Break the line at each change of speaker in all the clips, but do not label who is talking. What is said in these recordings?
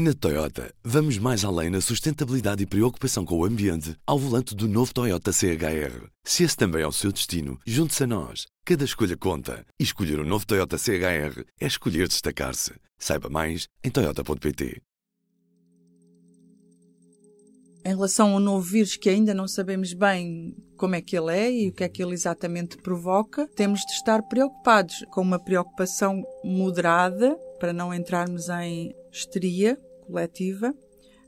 Na Toyota, vamos mais além na sustentabilidade e preocupação com o ambiente ao volante do novo Toyota CHR. Se esse também é o seu destino, junte-se a nós. Cada escolha conta. E escolher o um novo Toyota CHR é escolher destacar-se. Saiba mais em Toyota.pt.
Em relação ao novo vírus, que ainda não sabemos bem como é que ele é e o que é que ele exatamente provoca, temos de estar preocupados com uma preocupação moderada para não entrarmos em histeria coletiva,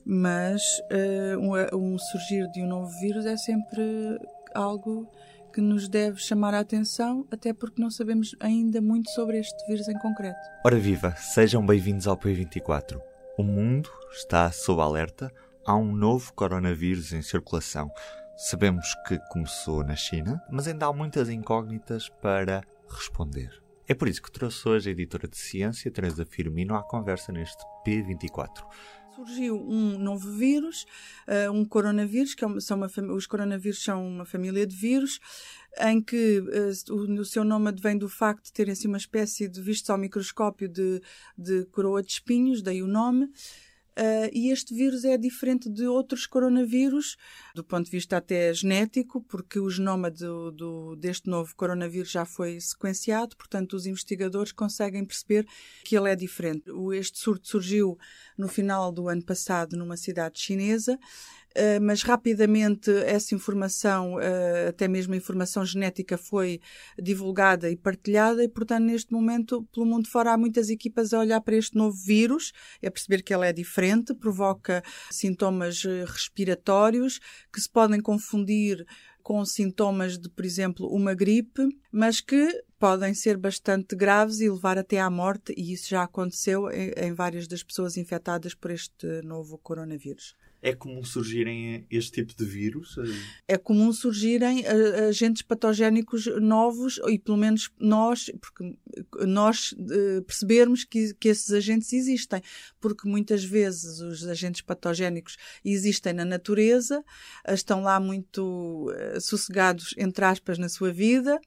mas uh, um, um, surgir de um novo vírus é sempre algo que nos deve chamar a atenção, até porque não sabemos ainda muito sobre este vírus em concreto.
Ora viva, sejam bem-vindos ao P24. O mundo está sob alerta. Há um novo coronavírus em circulação. Sabemos que começou na China, mas ainda há muitas incógnitas para responder. É por isso que trouxe hoje a editora de ciência, Teresa Firmino, à conversa neste P24
surgiu um novo vírus, uh, um coronavírus, que é são uma, os coronavírus são uma família de vírus, em que o, o, seu nome advém do facto de terem assim, uma espécie de vistos ao microscópio de, de coroa de espinhos, daí o nome. Uh, e este vírus é diferente de outros coronavírus, do ponto de vista até genético, porque o genoma do, do, deste novo coronavírus já foi sequenciado, portanto, os investigadores conseguem perceber que ele é diferente. Este surto surgiu no final do ano passado numa cidade chinesa Uh, mas rapidamente essa informação, uh, até mesmo a informação genética, foi divulgada e partilhada, e portanto, neste momento, pelo mundo fora, há muitas equipas a olhar para este novo vírus, a perceber que ele é diferente, provoca sintomas eh, respiratórios que se podem confundir com sintomas de, por exemplo, uma gripe, mas que podem ser bastante graves e levar até à morte, e isso já aconteceu em, em várias das pessoas infectadas por este novo coronavírus.
É comum surgirem este tipo de vírus?
É comum surgirem uh, agentes patogénicos novos, e pelo menos nós, porque nós uh, percebermos que, que esses agentes existem, porque muitas vezes os agentes patogénicos existem na natureza, estão lá muito uh, sossegados, entre aspas, na sua vida,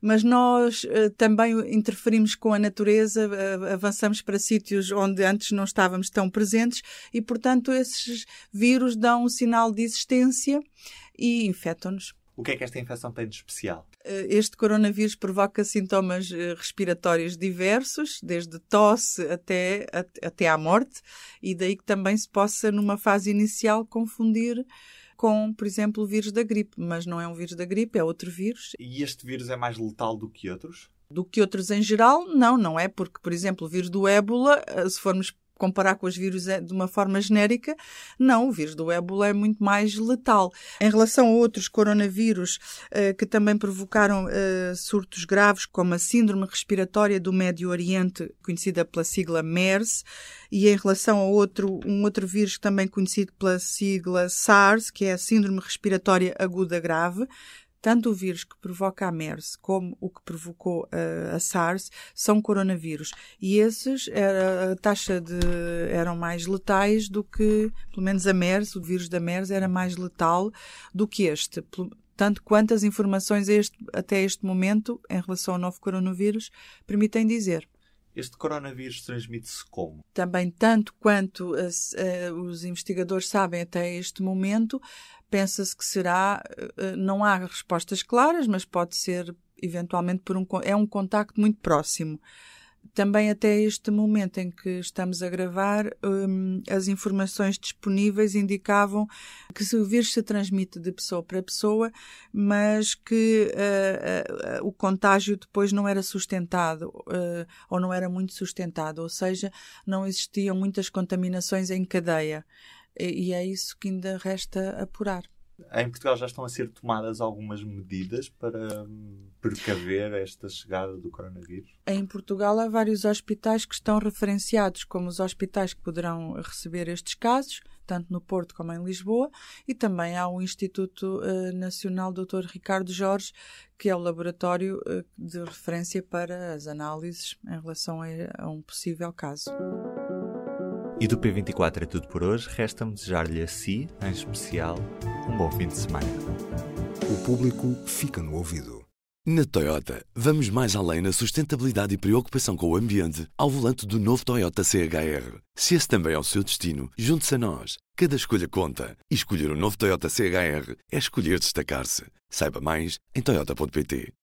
mas nós também interferimos com a natureza, avançamos para sítios onde antes não estávamos tão presentes e, portanto, esses vírus dão um sinal de existência e infectam-nos.
O que é que esta infecção tem de especial?
Eh, este coronavírus provoca sintomas eh, respiratórios diversos, desde tosse até, até à morte, e daí que também se possa, numa fase inicial, confundir com, por exemplo, o vírus da gripe. Mas não é um vírus da gripe, é outro vírus.
E este vírus é mais letal do que outros?
Do que outros em geral, não, não é, porque, por exemplo, o vírus do ébola, eh, se formos comparar com os vírus é, de uma forma genérica, não, o vírus do ébola é muito mais letal. Em relação a outros coronavírus uh, que também provocaram uh, surtos graves, como a síndrome respiratória do Médio Oriente, conhecida pela sigla MERS, e em relação a outro, um outro vírus também conhecido pela sigla SARS, que é a síndrome respiratória aguda grave, tanto o vírus que provoca a MERS como o que provocou uh, a SARS são coronavírus. E esses, era, a taxa de. eram mais letais do que, pelo menos a MERS, o vírus da MERS era mais letal do que este. Tanto quanto as informações este, até este momento, em relação ao novo coronavírus, permitem dizer.
Este coronavírus transmite-se como?
Também, tanto quanto uh, os investigadores sabem até este momento, pensa-se que será, uh, não há respostas claras, mas pode ser eventualmente por um, é um contacto muito próximo também até este momento em que estamos a gravar, um, as informações disponíveis indicavam que o vírus se transmite de pessoa para pessoa, mas que uh, uh, o contágio depois não era sustentado uh, ou não era muito sustentado, ou seja, não existiam muitas contaminações em cadeia. E, é isso que ainda resta apurar.
Em Portugal já estão a ser tomadas algumas medidas para hum, precaver esta chegada do coronavírus?
Em Portugal há vários hospitais que estão referenciados como os hospitais que poderão receber estes casos, tanto no Porto como em Lisboa, e também há o Instituto uh, Nacional Dr. Ricardo Jorge, que é o laboratório uh, de referência para as análises em relação a um possível caso.
E do P24 é tudo por hoje. Resta-me desejar-lhe a si, em especial, um bom fim de semana.
O público fica no ouvido. Na Toyota, vamos mais além na sustentabilidade e preocupação com o ambiente ao volante do novo Toyota CHR. Se esse também é o seu destino, junte-se a nós. Cada escolha conta. E escolher o um novo Toyota CHR é escolher destacar-se. Saiba mais em Toyota.pt.